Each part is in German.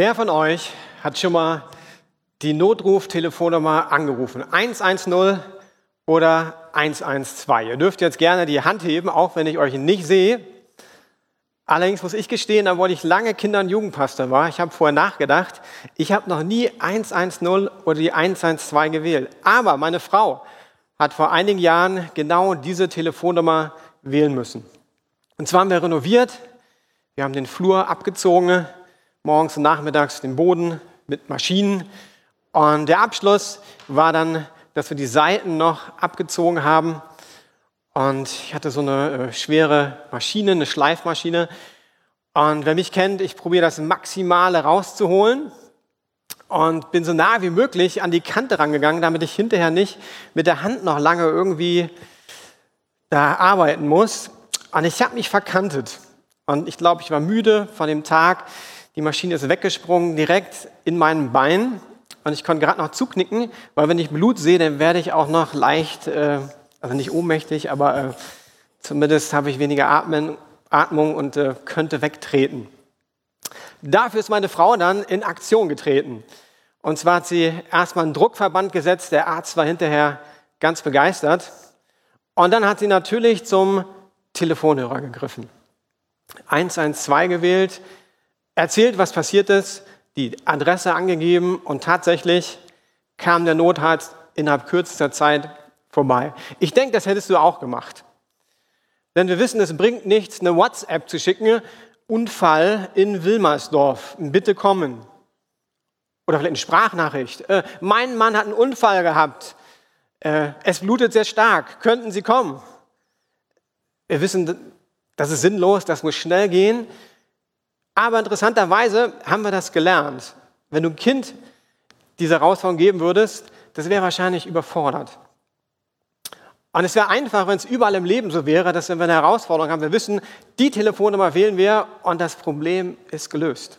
Wer von euch hat schon mal die Notruftelefonnummer angerufen? 110 oder 112? Ihr dürft jetzt gerne die Hand heben, auch wenn ich euch nicht sehe. Allerdings muss ich gestehen, obwohl ich lange Kinder- und Jugendpastor war, ich habe vorher nachgedacht, ich habe noch nie 110 oder die 112 gewählt. Aber meine Frau hat vor einigen Jahren genau diese Telefonnummer wählen müssen. Und zwar haben wir renoviert, wir haben den Flur abgezogen, morgens und nachmittags den Boden mit Maschinen. Und der Abschluss war dann, dass wir die Seiten noch abgezogen haben. Und ich hatte so eine äh, schwere Maschine, eine Schleifmaschine. Und wer mich kennt, ich probiere das Maximale rauszuholen und bin so nah wie möglich an die Kante rangegangen, damit ich hinterher nicht mit der Hand noch lange irgendwie da arbeiten muss. Und ich habe mich verkantet. Und ich glaube, ich war müde von dem Tag. Die Maschine ist weggesprungen, direkt in meinem Bein. Und ich konnte gerade noch zuknicken, weil wenn ich Blut sehe, dann werde ich auch noch leicht, äh, also nicht ohnmächtig, aber äh, zumindest habe ich weniger Atmen, Atmung und äh, könnte wegtreten. Dafür ist meine Frau dann in Aktion getreten. Und zwar hat sie erstmal einen Druckverband gesetzt. Der Arzt war hinterher ganz begeistert. Und dann hat sie natürlich zum Telefonhörer gegriffen. 112 gewählt, erzählt, was passiert ist, die Adresse angegeben und tatsächlich kam der Notarzt innerhalb kürzester Zeit vorbei. Ich denke, das hättest du auch gemacht. Denn wir wissen, es bringt nichts, eine WhatsApp zu schicken, Unfall in Wilmersdorf, bitte kommen. Oder vielleicht eine Sprachnachricht. Äh, mein Mann hat einen Unfall gehabt. Äh, es blutet sehr stark. Könnten Sie kommen? Wir wissen, das ist sinnlos, das muss schnell gehen. Aber interessanterweise haben wir das gelernt. Wenn du ein Kind diese Herausforderung geben würdest, das wäre wahrscheinlich überfordert. Und es wäre einfach, wenn es überall im Leben so wäre, dass wenn wir eine Herausforderung haben, wir wissen, die Telefonnummer wählen wir und das Problem ist gelöst.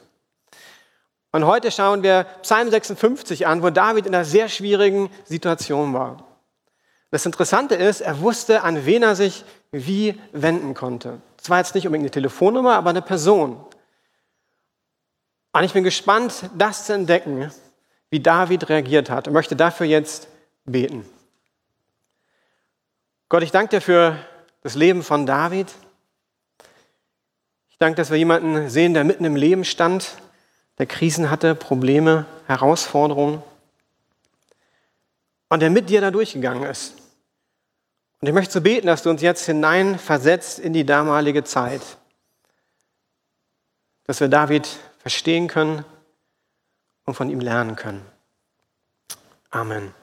Und heute schauen wir Psalm 56 an, wo David in einer sehr schwierigen Situation war. Das Interessante ist, er wusste, an wen er sich wie wenden konnte. Es war jetzt nicht unbedingt eine Telefonnummer, aber eine Person. Und ich bin gespannt, das zu entdecken, wie David reagiert hat und möchte dafür jetzt beten. Gott, ich danke dir für das Leben von David. Ich danke, dass wir jemanden sehen, der mitten im Leben stand, der Krisen hatte, Probleme, Herausforderungen und der mit dir da durchgegangen ist. Und ich möchte so beten, dass du uns jetzt hineinversetzt in die damalige Zeit, dass wir David verstehen können und von ihm lernen können. Amen.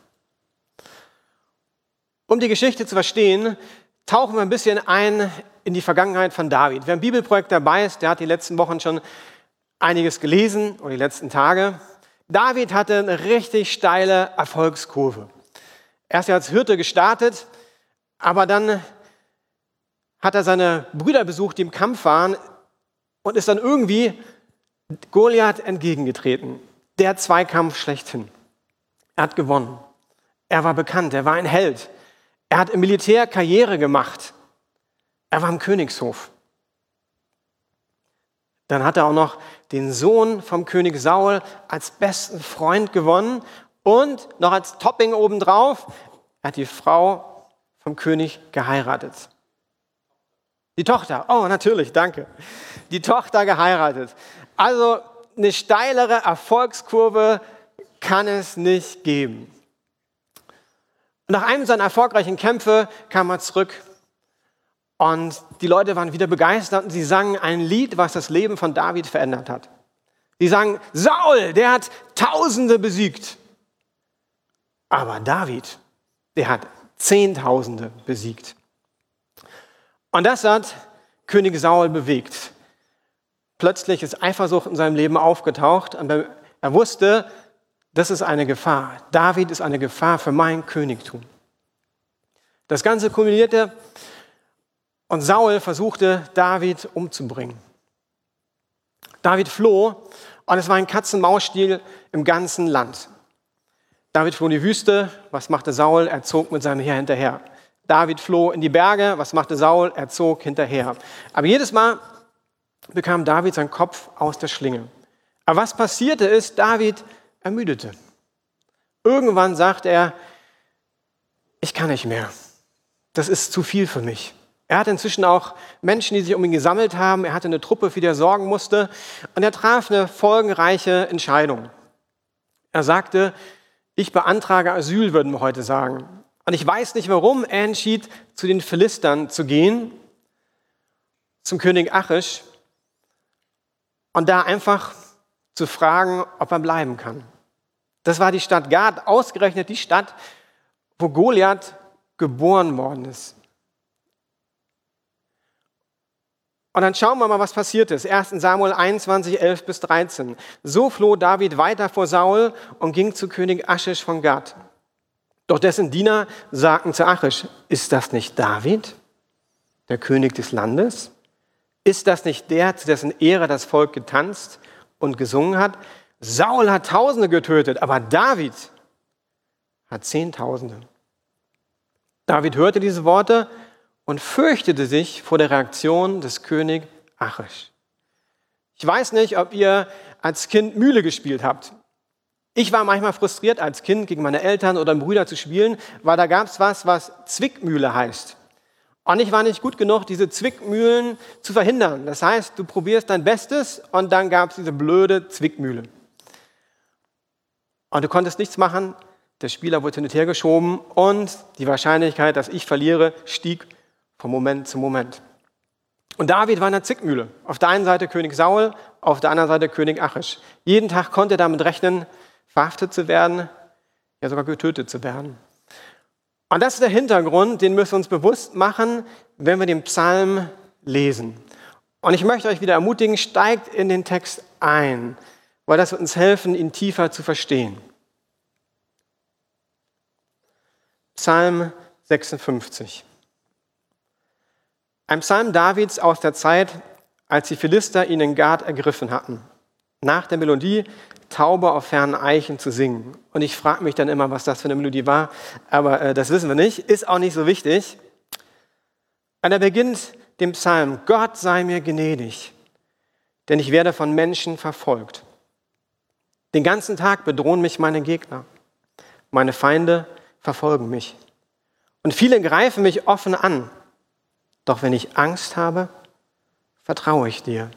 Um die Geschichte zu verstehen, tauchen wir ein bisschen ein in die Vergangenheit von David. Wer im Bibelprojekt dabei ist, der hat die letzten Wochen schon einiges gelesen oder die letzten Tage. David hatte eine richtig steile Erfolgskurve. Er ist ja als Hirte gestartet, aber dann hat er seine Brüder besucht, die im Kampf waren, und ist dann irgendwie Goliath entgegengetreten. Der Zweikampf schlechthin. Er hat gewonnen. Er war bekannt, er war ein Held. Er hat im Militär Karriere gemacht. Er war im Königshof. Dann hat er auch noch den Sohn vom König Saul als besten Freund gewonnen und noch als Topping obendrauf, er hat die Frau vom König geheiratet. Die Tochter, oh natürlich, danke. Die Tochter geheiratet. Also eine steilere Erfolgskurve kann es nicht geben. nach einem seiner erfolgreichen Kämpfe kam er zurück und die Leute waren wieder begeistert und sie sangen ein Lied, was das Leben von David verändert hat. Sie sagen, Saul, der hat Tausende besiegt. Aber David, der hat Zehntausende besiegt. Und das hat König Saul bewegt. Plötzlich ist Eifersucht in seinem Leben aufgetaucht und er wusste, das ist eine Gefahr. David ist eine Gefahr für mein Königtum. Das Ganze kulminierte und Saul versuchte, David umzubringen. David floh und es war ein Katz-und-Maus-Spiel im ganzen Land. David floh in die Wüste. Was machte Saul? Er zog mit seinem Heer hinterher. David floh in die Berge. Was machte Saul? Er zog hinterher. Aber jedes Mal bekam David seinen Kopf aus der Schlinge. Aber was passierte ist, David ermüdete. Irgendwann sagt er, ich kann nicht mehr. Das ist zu viel für mich. Er hatte inzwischen auch Menschen, die sich um ihn gesammelt haben. Er hatte eine Truppe, für die er sorgen musste. Und er traf eine folgenreiche Entscheidung. Er sagte, ich beantrage Asyl, würden wir heute sagen. Und ich weiß nicht warum, er entschied, zu den Philistern zu gehen, zum König Achish, und da einfach zu fragen, ob er bleiben kann. Das war die Stadt Gad, ausgerechnet die Stadt, wo Goliath geboren worden ist. Und dann schauen wir mal, was passiert ist. 1. Samuel 21, 11 bis 13. So floh David weiter vor Saul und ging zu König Achish von Gad. Doch dessen Diener sagten zu Achish, ist das nicht David, der König des Landes? Ist das nicht der, zu dessen Ehre das Volk getanzt und gesungen hat? Saul hat Tausende getötet, aber David hat Zehntausende. David hörte diese Worte und fürchtete sich vor der Reaktion des König Achish. Ich weiß nicht, ob ihr als Kind Mühle gespielt habt. Ich war manchmal frustriert als Kind gegen meine Eltern oder Brüder zu spielen, weil da gab es was, was Zwickmühle heißt. Und ich war nicht gut genug, diese Zwickmühlen zu verhindern. Das heißt, du probierst dein Bestes und dann gab es diese blöde Zwickmühle. Und du konntest nichts machen, der Spieler wurde hin und her geschoben und die Wahrscheinlichkeit, dass ich verliere, stieg von Moment zu Moment. Und David war in der Zickmühle. Auf der einen Seite König Saul, auf der anderen Seite König Achish. Jeden Tag konnte er damit rechnen, verhaftet zu werden, ja sogar getötet zu werden. Und das ist der Hintergrund, den müssen wir uns bewusst machen, wenn wir den Psalm lesen. Und ich möchte euch wieder ermutigen, steigt in den Text ein, weil das wird uns helfen, ihn tiefer zu verstehen. Psalm 56. Ein Psalm Davids aus der Zeit, als die Philister ihn in Gad ergriffen hatten. Nach der Melodie Taube auf fernen Eichen zu singen. Und ich frage mich dann immer, was das für eine Melodie war, aber äh, das wissen wir nicht, ist auch nicht so wichtig. Und er beginnt den Psalm, Gott sei mir gnädig, denn ich werde von Menschen verfolgt. Den ganzen Tag bedrohen mich meine Gegner. Meine Feinde verfolgen mich. Und viele greifen mich offen an. Doch wenn ich Angst habe, vertraue ich dir.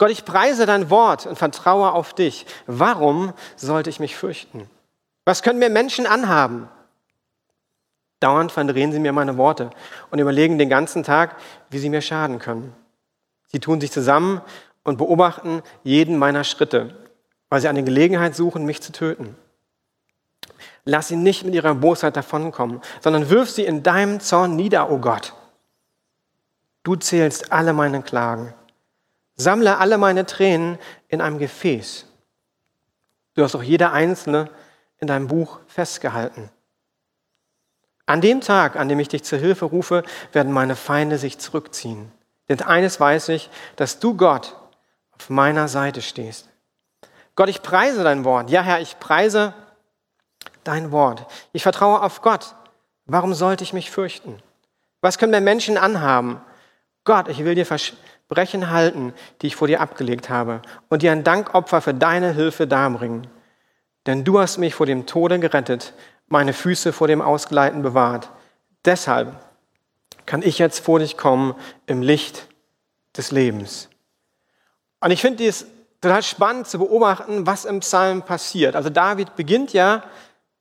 Gott, ich preise dein Wort und vertraue auf dich. Warum sollte ich mich fürchten? Was können mir Menschen anhaben? Dauernd verdrehen sie mir meine Worte und überlegen den ganzen Tag, wie sie mir schaden können. Sie tun sich zusammen und beobachten jeden meiner Schritte, weil sie eine Gelegenheit suchen, mich zu töten. Lass sie nicht mit ihrer Bosheit davonkommen, sondern wirf sie in deinem Zorn nieder, o oh Gott. Du zählst alle meine Klagen. Sammle alle meine Tränen in einem Gefäß. Du hast auch jeder einzelne in deinem Buch festgehalten. An dem Tag, an dem ich dich zur Hilfe rufe, werden meine Feinde sich zurückziehen. Denn eines weiß ich, dass du Gott auf meiner Seite stehst. Gott, ich preise dein Wort. Ja, Herr, ich preise dein Wort. Ich vertraue auf Gott. Warum sollte ich mich fürchten? Was können mir Menschen anhaben? Gott, ich will dir Versprechen halten, die ich vor dir abgelegt habe, und dir ein Dankopfer für deine Hilfe darbringen. Denn du hast mich vor dem Tode gerettet, meine Füße vor dem Ausgleiten bewahrt. Deshalb kann ich jetzt vor dich kommen im Licht des Lebens. Und ich finde es total spannend zu beobachten, was im Psalm passiert. Also David beginnt ja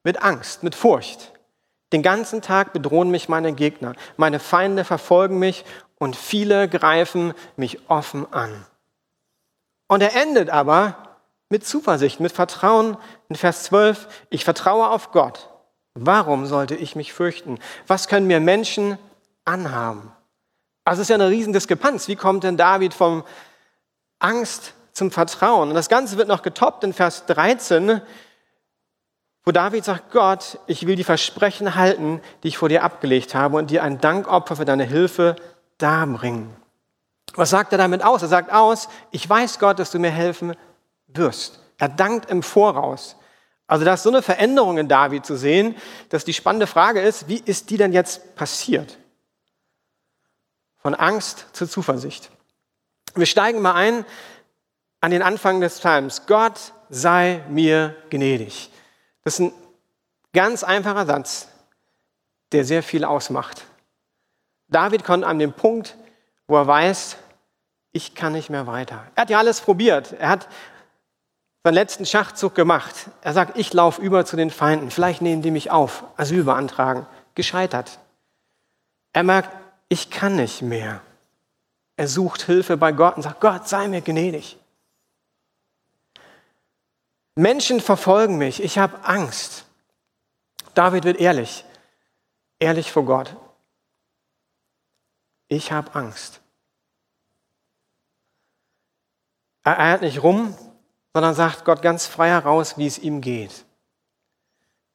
mit Angst, mit Furcht. Den ganzen Tag bedrohen mich meine Gegner. Meine Feinde verfolgen mich und viele greifen mich offen an. Und er endet aber mit Zuversicht, mit Vertrauen in Vers 12. Ich vertraue auf Gott. Warum sollte ich mich fürchten? Was können mir Menschen anhaben? Also es ist ja eine riesen Diskrepanz. Wie kommt denn David vom Angst zum Vertrauen? Und das Ganze wird noch getoppt in Vers 13 wo David sagt, Gott, ich will die Versprechen halten, die ich vor dir abgelegt habe und dir ein Dankopfer für deine Hilfe darbringen. Was sagt er damit aus? Er sagt aus, ich weiß Gott, dass du mir helfen wirst. Er dankt im Voraus. Also da ist so eine Veränderung in David zu sehen, dass die spannende Frage ist, wie ist die denn jetzt passiert? Von Angst zur Zuversicht. Wir steigen mal ein an den Anfang des Psalms. Gott sei mir gnädig. Das ist ein ganz einfacher Satz, der sehr viel ausmacht. David kommt an den Punkt, wo er weiß, ich kann nicht mehr weiter. Er hat ja alles probiert. Er hat seinen letzten Schachzug gemacht. Er sagt, ich laufe über zu den Feinden. Vielleicht nehmen die mich auf, Asyl beantragen. Gescheitert. Er merkt, ich kann nicht mehr. Er sucht Hilfe bei Gott und sagt, Gott, sei mir gnädig. Menschen verfolgen mich, ich habe Angst. David wird ehrlich, ehrlich vor Gott. Ich habe Angst. Er eiert nicht rum, sondern sagt Gott ganz frei heraus, wie es ihm geht.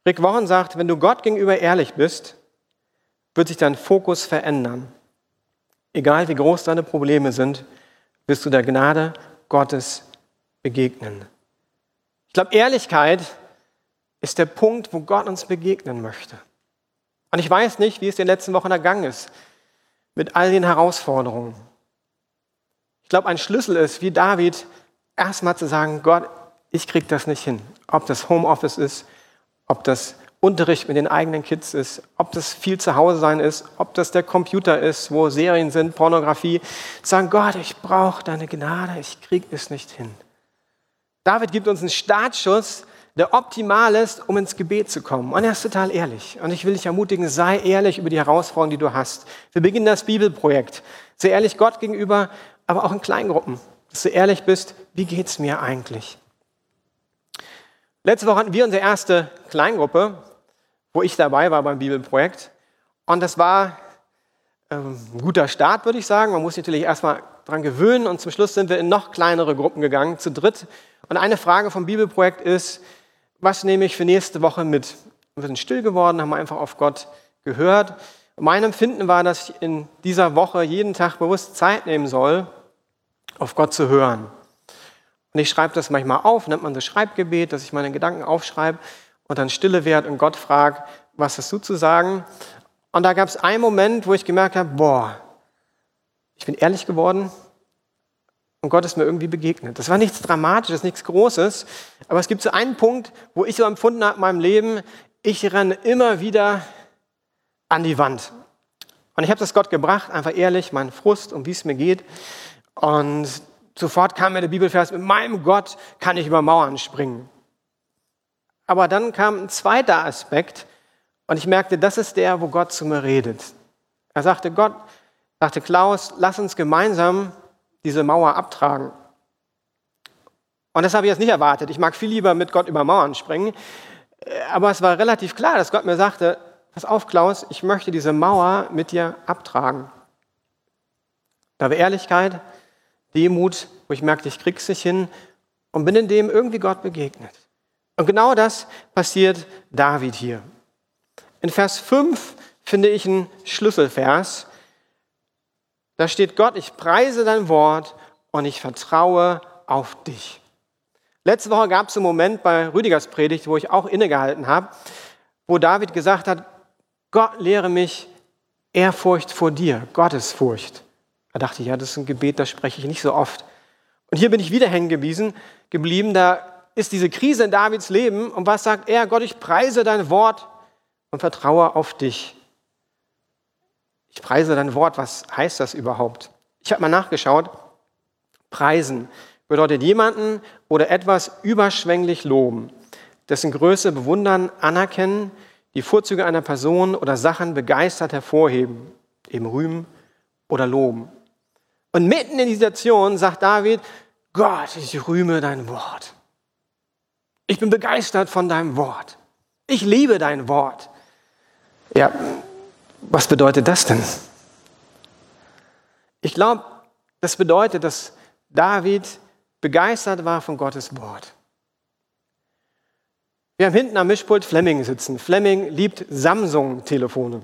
Rick Warren sagt, wenn du Gott gegenüber ehrlich bist, wird sich dein Fokus verändern. Egal wie groß deine Probleme sind, wirst du der Gnade Gottes begegnen. Ich glaube, Ehrlichkeit ist der Punkt, wo Gott uns begegnen möchte. Und ich weiß nicht, wie es in den letzten Wochen ergangen ist mit all den Herausforderungen. Ich glaube, ein Schlüssel ist, wie David, erstmal zu sagen, Gott, ich kriege das nicht hin. Ob das Homeoffice ist, ob das Unterricht mit den eigenen Kids ist, ob das viel zu Hause sein ist, ob das der Computer ist, wo Serien sind, Pornografie. Sagen, Gott, ich brauche deine Gnade, ich kriege es nicht hin. David gibt uns einen Startschuss, der optimal ist, um ins Gebet zu kommen. Und er ist total ehrlich. Und ich will dich ermutigen, sei ehrlich über die Herausforderungen, die du hast. Wir beginnen das Bibelprojekt. Sei ehrlich Gott gegenüber, aber auch in Kleingruppen. Dass du ehrlich bist, wie geht es mir eigentlich? Letzte Woche hatten wir unsere erste Kleingruppe, wo ich dabei war beim Bibelprojekt. Und das war ähm, ein guter Start, würde ich sagen. Man muss sich natürlich erstmal daran gewöhnen. Und zum Schluss sind wir in noch kleinere Gruppen gegangen, zu dritt. Und eine Frage vom Bibelprojekt ist, was nehme ich für nächste Woche mit? Wir sind still geworden, haben einfach auf Gott gehört. Mein Empfinden war, dass ich in dieser Woche jeden Tag bewusst Zeit nehmen soll, auf Gott zu hören. Und ich schreibe das manchmal auf, nennt man das Schreibgebet, dass ich meine Gedanken aufschreibe und dann stille werde und Gott frage, was hast du zu sagen? Und da gab es einen Moment, wo ich gemerkt habe, boah, ich bin ehrlich geworden, und Gott ist mir irgendwie begegnet. Das war nichts Dramatisches, nichts Großes, aber es gibt so einen Punkt, wo ich so empfunden habe in meinem Leben, ich renne immer wieder an die Wand. Und ich habe das Gott gebracht, einfach ehrlich, meinen Frust und wie es mir geht. Und sofort kam mir der Bibelvers, mit meinem Gott kann ich über Mauern springen. Aber dann kam ein zweiter Aspekt und ich merkte, das ist der, wo Gott zu mir redet. Er sagte, Gott, sagte Klaus, lass uns gemeinsam diese Mauer abtragen. Und das habe ich jetzt nicht erwartet. Ich mag viel lieber mit Gott über Mauern springen. Aber es war relativ klar, dass Gott mir sagte, pass auf Klaus, ich möchte diese Mauer mit dir abtragen. Da war Ehrlichkeit, Demut, wo ich merkte, ich krieg's nicht hin und bin in dem irgendwie Gott begegnet. Und genau das passiert David hier. In Vers 5 finde ich einen Schlüsselvers, da steht Gott, ich preise dein Wort und ich vertraue auf dich. Letzte Woche gab es einen Moment bei Rüdigers Predigt, wo ich auch innegehalten habe, wo David gesagt hat, Gott lehre mich Ehrfurcht vor dir, Gottesfurcht. Da dachte ich, ja, das ist ein Gebet, das spreche ich nicht so oft. Und hier bin ich wieder hängen geblieben, da ist diese Krise in Davids Leben und was sagt er? Gott, ich preise dein Wort und vertraue auf dich. Ich preise dein Wort. Was heißt das überhaupt? Ich habe mal nachgeschaut. Preisen bedeutet jemanden oder etwas überschwänglich loben, dessen Größe bewundern, anerkennen, die Vorzüge einer Person oder Sachen begeistert hervorheben, eben rühmen oder loben. Und mitten in dieser Situation sagt David, Gott, ich rühme dein Wort. Ich bin begeistert von deinem Wort. Ich liebe dein Wort. Ja, was bedeutet das denn? Ich glaube, das bedeutet, dass David begeistert war von Gottes Wort. Wir haben hinten am Mischpult Fleming sitzen. Fleming liebt Samsung-Telefone.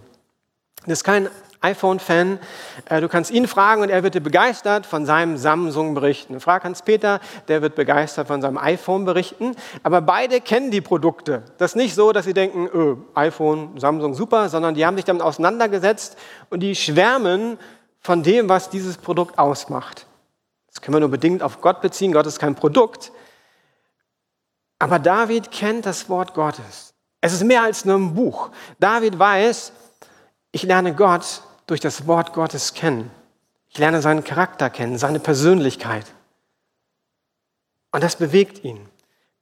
Das ist kein iPhone-Fan. Äh, du kannst ihn fragen und er wird dir begeistert von seinem Samsung berichten. Frag Hans-Peter, der wird begeistert von seinem iPhone berichten. Aber beide kennen die Produkte. Das ist nicht so, dass sie denken, öh, iPhone, Samsung, super, sondern die haben sich damit auseinandergesetzt und die schwärmen von dem, was dieses Produkt ausmacht. Das können wir nur bedingt auf Gott beziehen. Gott ist kein Produkt. Aber David kennt das Wort Gottes. Es ist mehr als nur ein Buch. David weiß, ich lerne Gott durch das Wort Gottes kennen. Ich lerne seinen Charakter kennen, seine Persönlichkeit. Und das bewegt ihn.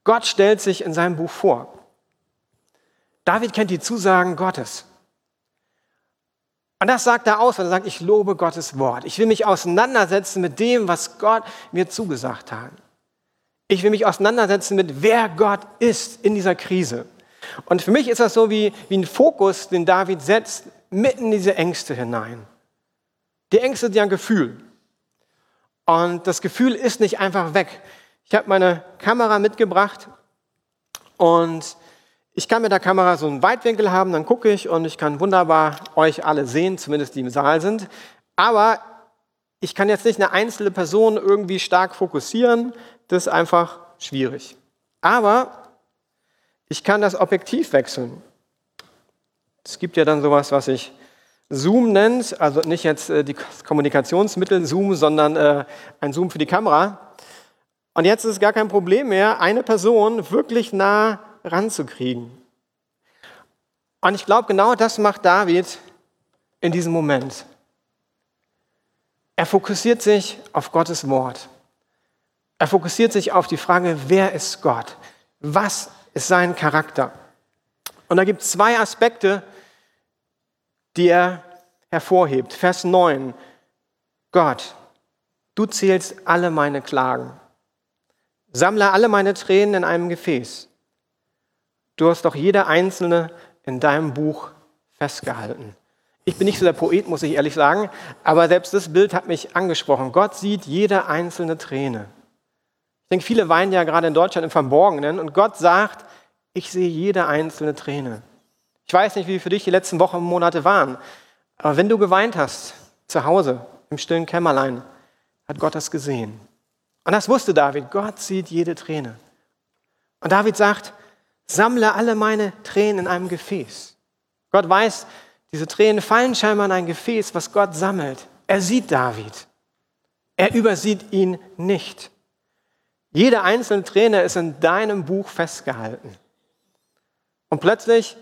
Gott stellt sich in seinem Buch vor. David kennt die Zusagen Gottes. Und das sagt er aus, wenn er sagt, ich lobe Gottes Wort. Ich will mich auseinandersetzen mit dem, was Gott mir zugesagt hat. Ich will mich auseinandersetzen mit, wer Gott ist in dieser Krise. Und für mich ist das so wie, wie ein Fokus, den David setzt, mitten in diese Ängste hinein. Die Ängste sind ja ein Gefühl. Und das Gefühl ist nicht einfach weg. Ich habe meine Kamera mitgebracht und ich kann mit der Kamera so einen Weitwinkel haben, dann gucke ich und ich kann wunderbar euch alle sehen, zumindest die im Saal sind. Aber ich kann jetzt nicht eine einzelne Person irgendwie stark fokussieren, das ist einfach schwierig. Aber ich kann das Objektiv wechseln. Es gibt ja dann sowas, was sich Zoom nennt, also nicht jetzt äh, die Kommunikationsmittel Zoom, sondern äh, ein Zoom für die Kamera. Und jetzt ist es gar kein Problem mehr, eine Person wirklich nah ranzukriegen. Und ich glaube, genau das macht David in diesem Moment. Er fokussiert sich auf Gottes Wort. Er fokussiert sich auf die Frage, wer ist Gott? Was ist sein Charakter? Und da gibt es zwei Aspekte, die er hervorhebt. Vers 9. Gott, du zählst alle meine Klagen. Sammle alle meine Tränen in einem Gefäß. Du hast doch jede einzelne in deinem Buch festgehalten. Ich bin nicht so der Poet, muss ich ehrlich sagen, aber selbst das Bild hat mich angesprochen. Gott sieht jede einzelne Träne. Ich denke, viele weinen ja gerade in Deutschland im Verborgenen und Gott sagt, ich sehe jede einzelne Träne. Ich weiß nicht, wie für dich die letzten Wochen und Monate waren, aber wenn du geweint hast, zu Hause, im stillen Kämmerlein, hat Gott das gesehen. Und das wusste David. Gott sieht jede Träne. Und David sagt, sammle alle meine Tränen in einem Gefäß. Gott weiß, diese Tränen fallen scheinbar in ein Gefäß, was Gott sammelt. Er sieht David. Er übersieht ihn nicht. Jede einzelne Träne ist in deinem Buch festgehalten. Und plötzlich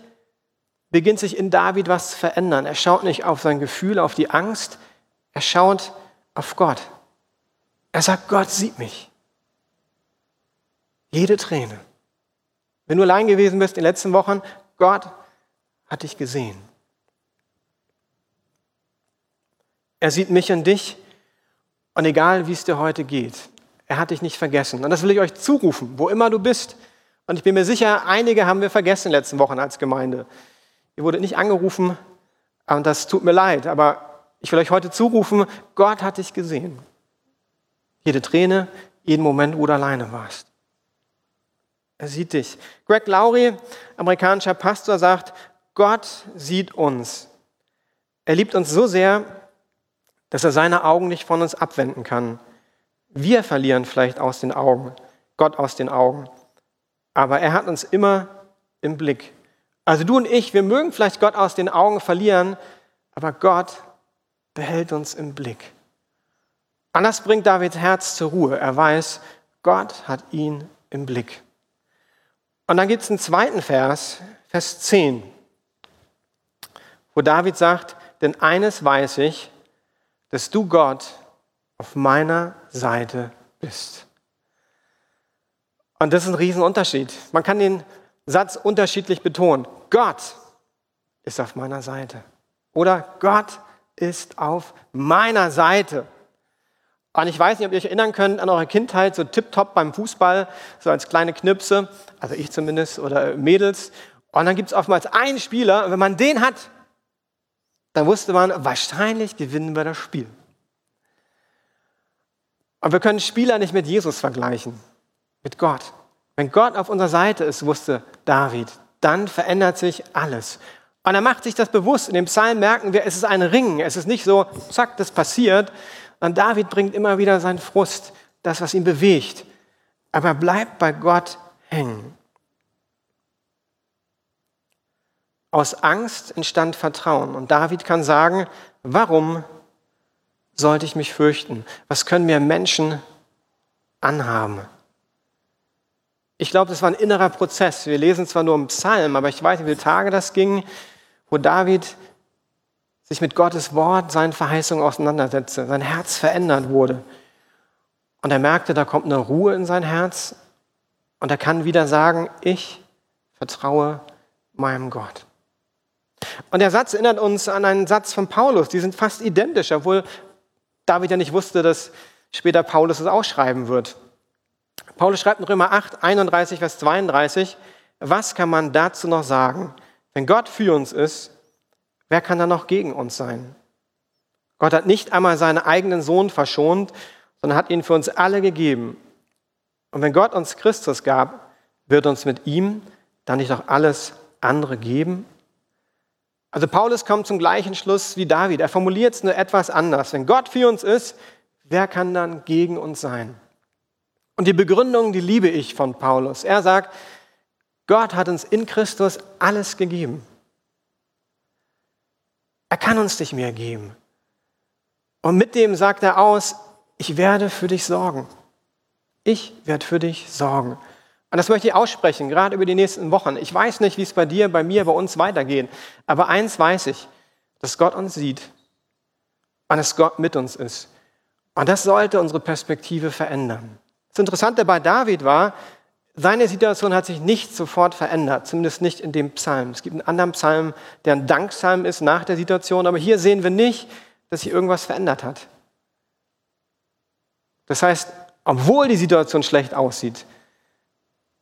beginnt sich in David was zu verändern. Er schaut nicht auf sein Gefühl, auf die Angst, er schaut auf Gott. Er sagt, Gott sieht mich. Jede Träne. Wenn du allein gewesen bist in den letzten Wochen, Gott hat dich gesehen. Er sieht mich und dich und egal wie es dir heute geht, er hat dich nicht vergessen. Und das will ich euch zurufen, wo immer du bist. Und ich bin mir sicher, einige haben wir vergessen in den letzten Wochen als Gemeinde. Ihr wurdet nicht angerufen und das tut mir leid, aber ich will euch heute zurufen, Gott hat dich gesehen. Jede Träne, jeden Moment, wo du alleine warst. Er sieht dich. Greg Laurie, amerikanischer Pastor, sagt, Gott sieht uns. Er liebt uns so sehr, dass er seine Augen nicht von uns abwenden kann. Wir verlieren vielleicht aus den Augen, Gott aus den Augen. Aber er hat uns immer im Blick. Also du und ich, wir mögen vielleicht Gott aus den Augen verlieren, aber Gott behält uns im Blick. Anders bringt Davids Herz zur Ruhe. Er weiß, Gott hat ihn im Blick. Und dann gibt es einen zweiten Vers, Vers 10, wo David sagt, denn eines weiß ich, dass du Gott auf meiner Seite bist. Und das ist ein Riesenunterschied. Man kann den Satz unterschiedlich betonen. Gott ist auf meiner Seite. Oder Gott ist auf meiner Seite. Und ich weiß nicht, ob ihr euch erinnern könnt an eure Kindheit, so tipptopp beim Fußball, so als kleine Knipse, also ich zumindest, oder Mädels. Und dann gibt es oftmals einen Spieler, und wenn man den hat, dann wusste man, wahrscheinlich gewinnen wir das Spiel. Und wir können Spieler nicht mit Jesus vergleichen, mit Gott. Wenn Gott auf unserer Seite ist, wusste David, dann verändert sich alles. Und er macht sich das bewusst. In dem Psalm merken wir, es ist ein Ringen. Es ist nicht so, zack, das passiert. Und David bringt immer wieder seinen Frust, das, was ihn bewegt. Aber er bleibt bei Gott hängen. Aus Angst entstand Vertrauen. Und David kann sagen, warum sollte ich mich fürchten? Was können mir Menschen anhaben? Ich glaube, das war ein innerer Prozess. Wir lesen zwar nur im Psalm, aber ich weiß, wie viele Tage das ging, wo David sich mit Gottes Wort, seinen Verheißungen auseinandersetzte, sein Herz verändert wurde. Und er merkte, da kommt eine Ruhe in sein Herz und er kann wieder sagen, ich vertraue meinem Gott. Und der Satz erinnert uns an einen Satz von Paulus, die sind fast identisch, obwohl David ja nicht wusste, dass später Paulus es ausschreiben wird. Paulus schreibt in Römer 8, 31, Vers 32, was kann man dazu noch sagen? Wenn Gott für uns ist, wer kann da noch gegen uns sein? Gott hat nicht einmal seinen eigenen Sohn verschont, sondern hat ihn für uns alle gegeben. Und wenn Gott uns Christus gab, wird uns mit ihm dann nicht auch alles andere geben? Also Paulus kommt zum gleichen Schluss wie David. Er formuliert es nur etwas anders. Wenn Gott für uns ist, wer kann dann gegen uns sein? Und die Begründung, die liebe ich von Paulus. Er sagt, Gott hat uns in Christus alles gegeben. Er kann uns nicht mehr geben. Und mit dem sagt er aus, ich werde für dich sorgen. Ich werde für dich sorgen. Und das möchte ich aussprechen, gerade über die nächsten Wochen. Ich weiß nicht, wie es bei dir, bei mir, bei uns weitergeht. Aber eins weiß ich, dass Gott uns sieht und dass Gott mit uns ist. Und das sollte unsere Perspektive verändern. Das Interessante bei David war, seine Situation hat sich nicht sofort verändert, zumindest nicht in dem Psalm. Es gibt einen anderen Psalm, der ein Dankpsalm ist nach der Situation, aber hier sehen wir nicht, dass sich irgendwas verändert hat. Das heißt, obwohl die Situation schlecht aussieht,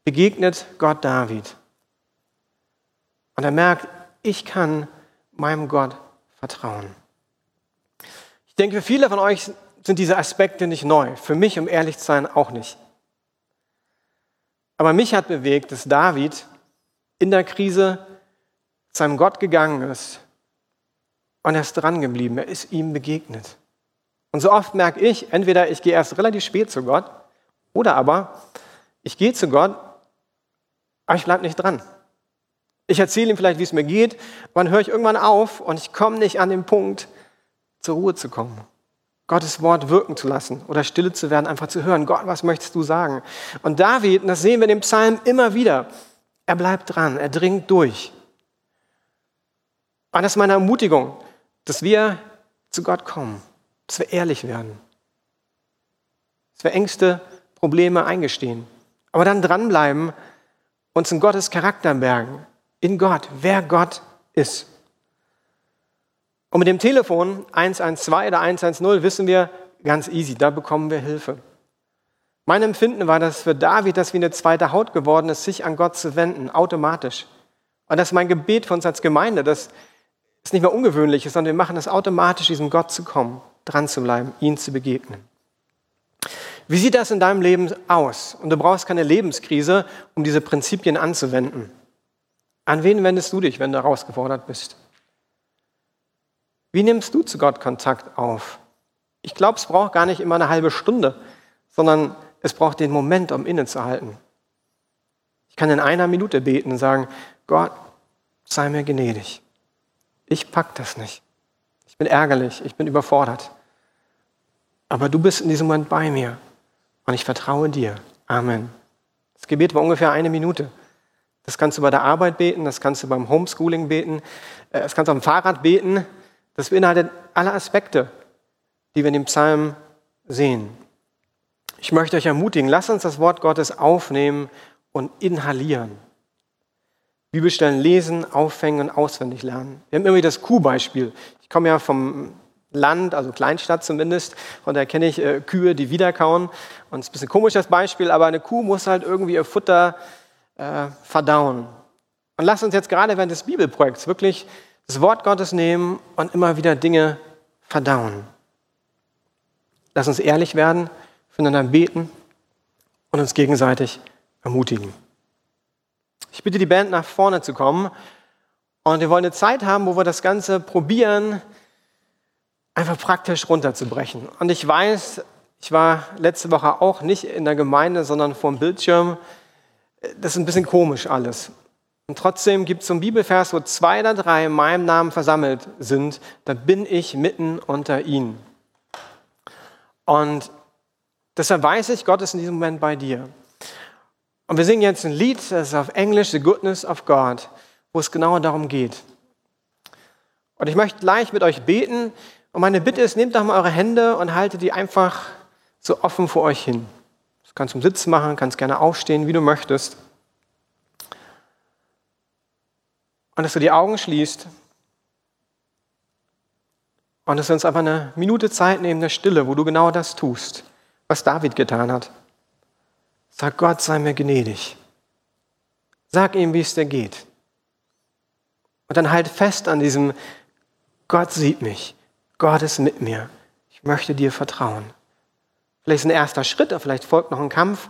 begegnet Gott David. Und er merkt, ich kann meinem Gott vertrauen. Ich denke, für viele von euch sind diese Aspekte nicht neu. Für mich, um ehrlich zu sein, auch nicht. Aber mich hat bewegt, dass David in der Krise zu seinem Gott gegangen ist und er ist dran geblieben. Er ist ihm begegnet. Und so oft merke ich, entweder ich gehe erst relativ spät zu Gott oder aber ich gehe zu Gott, aber ich bleibe nicht dran. Ich erzähle ihm vielleicht, wie es mir geht, dann höre ich irgendwann auf und ich komme nicht an den Punkt, zur Ruhe zu kommen. Gottes Wort wirken zu lassen oder stille zu werden, einfach zu hören, Gott, was möchtest du sagen? Und David, das sehen wir in dem Psalm immer wieder, er bleibt dran, er dringt durch. Und das ist meine Ermutigung, dass wir zu Gott kommen, dass wir ehrlich werden, dass wir Ängste, Probleme eingestehen, aber dann dranbleiben, uns in Gottes Charakter bergen, in Gott, wer Gott ist. Und mit dem Telefon 112 oder 110 wissen wir ganz easy, da bekommen wir Hilfe. Mein Empfinden war, dass für David das wie eine zweite Haut geworden ist, sich an Gott zu wenden, automatisch. Und das ist mein Gebet für uns als Gemeinde, dass es nicht mehr ungewöhnlich ist, sondern wir machen es automatisch, diesem Gott zu kommen, dran zu bleiben, ihn zu begegnen. Wie sieht das in deinem Leben aus? Und du brauchst keine Lebenskrise, um diese Prinzipien anzuwenden. An wen wendest du dich, wenn du herausgefordert bist? Wie nimmst du zu Gott Kontakt auf? Ich glaube, es braucht gar nicht immer eine halbe Stunde, sondern es braucht den Moment, um innezuhalten. Ich kann in einer Minute beten und sagen, Gott, sei mir gnädig. Ich pack das nicht. Ich bin ärgerlich, ich bin überfordert. Aber du bist in diesem Moment bei mir und ich vertraue dir. Amen. Das Gebet war ungefähr eine Minute. Das kannst du bei der Arbeit beten, das kannst du beim Homeschooling beten, äh, das kannst du am Fahrrad beten, das beinhaltet alle Aspekte, die wir in dem Psalm sehen. Ich möchte euch ermutigen, lasst uns das Wort Gottes aufnehmen und inhalieren. Bibelstellen lesen, aufhängen und auswendig lernen. Wir haben immer das Kuhbeispiel. Ich komme ja vom Land, also Kleinstadt zumindest, von daher kenne ich äh, Kühe, die wiederkauen. Und es ist ein bisschen komisch das Beispiel, aber eine Kuh muss halt irgendwie ihr Futter äh, verdauen. Und lasst uns jetzt gerade während des Bibelprojekts wirklich das Wort Gottes nehmen und immer wieder Dinge verdauen. Lass uns ehrlich werden, füreinander beten und uns gegenseitig ermutigen. Ich bitte die Band nach vorne zu kommen und wir wollen eine Zeit haben, wo wir das Ganze probieren, einfach praktisch runterzubrechen. Und ich weiß, ich war letzte Woche auch nicht in der Gemeinde, sondern vor dem Bildschirm. Das ist ein bisschen komisch alles. Und trotzdem gibt es so einen Bibelvers, wo zwei oder drei in meinem Namen versammelt sind, da bin ich mitten unter ihnen. Und deshalb weiß ich, Gott ist in diesem Moment bei dir. Und wir singen jetzt ein Lied, das ist auf Englisch, The Goodness of God, wo es genau darum geht. Und ich möchte gleich mit euch beten. Und meine Bitte ist, nehmt doch mal eure Hände und haltet die einfach so offen vor euch hin. Das kannst du im Sitz machen, kannst gerne aufstehen, wie du möchtest. Und dass du die Augen schließt und dass wir uns einfach eine Minute Zeit nehmen der Stille, wo du genau das tust, was David getan hat. Sag Gott, sei mir gnädig. Sag ihm, wie es dir geht. Und dann halt fest an diesem, Gott sieht mich, Gott ist mit mir, ich möchte dir vertrauen. Vielleicht ist ein erster Schritt, vielleicht folgt noch ein Kampf.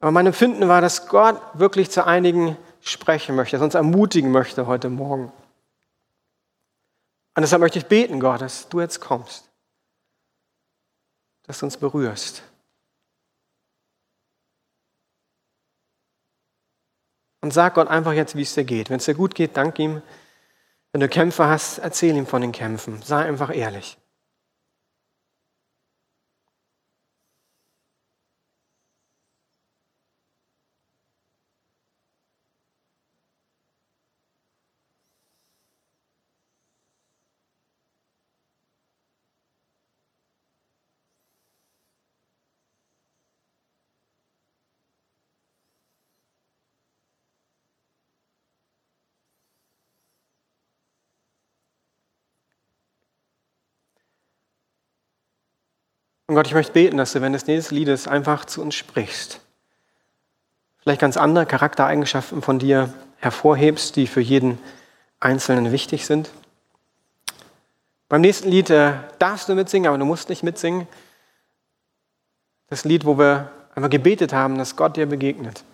Aber mein Empfinden war, dass Gott wirklich zu einigen sprechen möchte, uns ermutigen möchte heute Morgen. Und deshalb möchte ich beten, Gott, dass du jetzt kommst, dass du uns berührst. Und sag Gott einfach jetzt, wie es dir geht. Wenn es dir gut geht, dank ihm. Wenn du Kämpfe hast, erzähl ihm von den Kämpfen. Sei einfach ehrlich. Und Gott, ich möchte beten, dass du, wenn des nächsten Liedes einfach zu uns sprichst, vielleicht ganz andere Charaktereigenschaften von dir hervorhebst, die für jeden Einzelnen wichtig sind. Beim nächsten Lied äh, darfst du mitsingen, aber du musst nicht mitsingen. Das Lied, wo wir einfach gebetet haben, dass Gott dir begegnet.